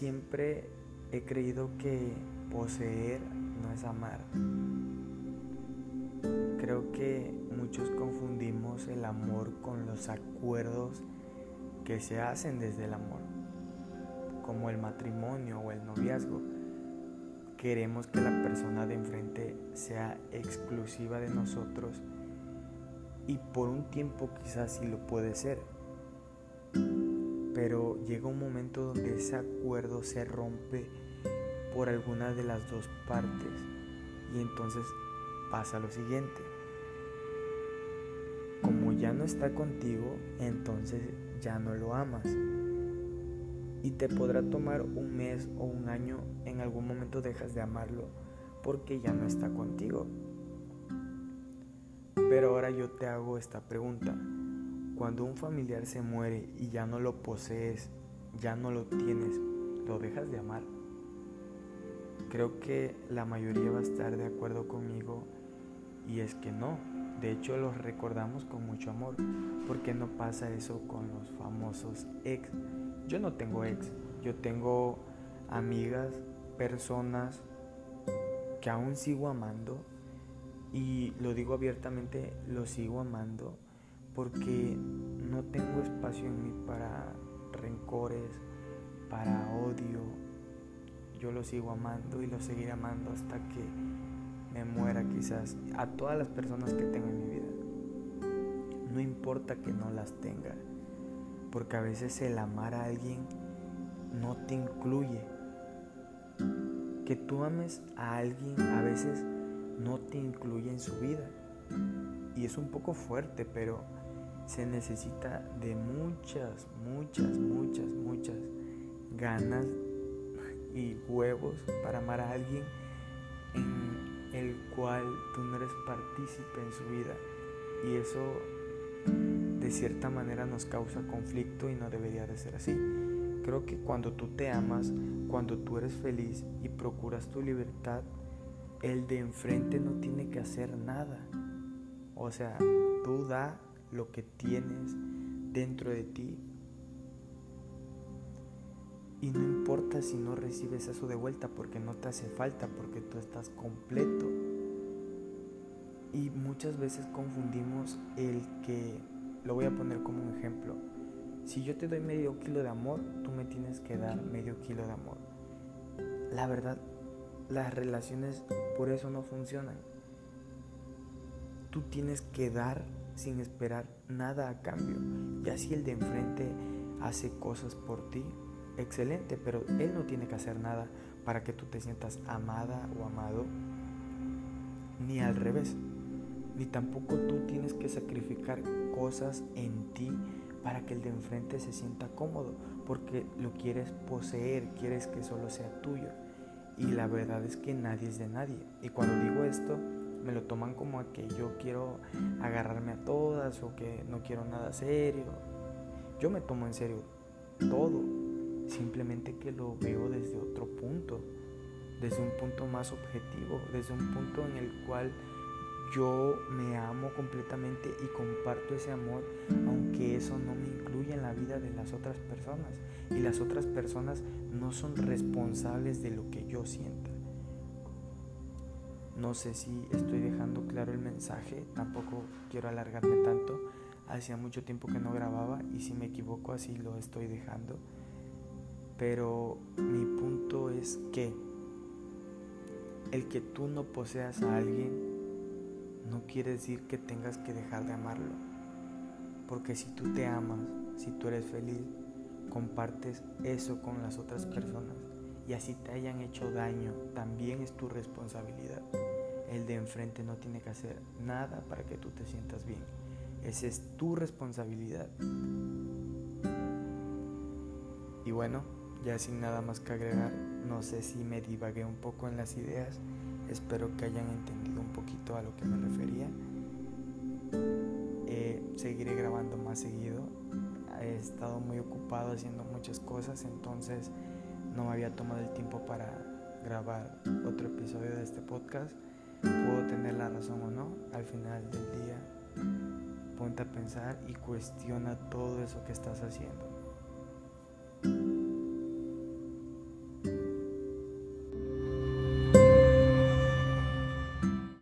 siempre he creído que poseer no es amar. Creo que muchos confundimos el amor con los acuerdos que se hacen desde el amor, como el matrimonio o el noviazgo. Queremos que la persona de enfrente sea exclusiva de nosotros y por un tiempo quizás sí lo puede ser. Pero llega un momento donde ese acuerdo se rompe por alguna de las dos partes y entonces pasa lo siguiente. Como ya no está contigo, entonces ya no lo amas. Y te podrá tomar un mes o un año, en algún momento dejas de amarlo porque ya no está contigo. Pero ahora yo te hago esta pregunta. Cuando un familiar se muere y ya no lo posees, ya no lo tienes, ¿lo dejas de amar? Creo que la mayoría va a estar de acuerdo conmigo y es que no. De hecho, los recordamos con mucho amor. porque no pasa eso con los famosos ex? Yo no tengo ex, yo tengo amigas, personas que aún sigo amando y lo digo abiertamente, lo sigo amando porque no tengo espacio en mí para rencores, para odio. Yo lo sigo amando y lo seguiré amando hasta que me muera quizás. A todas las personas que tengo en mi vida. No importa que no las tenga. Porque a veces el amar a alguien no te incluye. Que tú ames a alguien a veces no te incluye en su vida. Y es un poco fuerte, pero se necesita de muchas, muchas, muchas, muchas ganas y huevos para amar a alguien en el cual tú no eres partícipe en su vida. Y eso de cierta manera nos causa conflicto y no debería de ser así. Creo que cuando tú te amas, cuando tú eres feliz y procuras tu libertad, el de enfrente no tiene que hacer nada. O sea, tú da lo que tienes dentro de ti. Y no importa si no recibes eso de vuelta porque no te hace falta, porque tú estás completo. Y muchas veces confundimos el que, lo voy a poner como un ejemplo, si yo te doy medio kilo de amor, tú me tienes que dar medio kilo de amor. La verdad, las relaciones por eso no funcionan. Tú tienes que dar sin esperar nada a cambio. Y así el de enfrente hace cosas por ti, excelente, pero él no tiene que hacer nada para que tú te sientas amada o amado, ni al revés. Ni tampoco tú tienes que sacrificar cosas en ti para que el de enfrente se sienta cómodo, porque lo quieres poseer, quieres que solo sea tuyo y la verdad es que nadie es de nadie. Y cuando digo esto, me lo toman como a que yo quiero agarrarme a todas o que no quiero nada serio. Yo me tomo en serio todo, simplemente que lo veo desde otro punto, desde un punto más objetivo, desde un punto en el cual yo me amo completamente y comparto ese amor, aunque eso no me incluye en la vida de las otras personas. Y las otras personas no son responsables de lo que yo sienta. No sé si estoy dejando claro el mensaje, tampoco quiero alargarme tanto. Hacía mucho tiempo que no grababa y si me equivoco así lo estoy dejando. Pero mi punto es que el que tú no poseas a alguien no quiere decir que tengas que dejar de amarlo. Porque si tú te amas, si tú eres feliz, compartes eso con las otras personas y así te hayan hecho daño, también es tu responsabilidad. El de enfrente no tiene que hacer nada para que tú te sientas bien. Esa es tu responsabilidad. Y bueno, ya sin nada más que agregar, no sé si me divagué un poco en las ideas Espero que hayan entendido un poquito a lo que me refería. Eh, seguiré grabando más seguido. He estado muy ocupado haciendo muchas cosas, entonces no me había tomado el tiempo para grabar otro episodio de este podcast. Tener la razón o no. Al final del día, ponte a pensar y cuestiona todo eso que estás haciendo.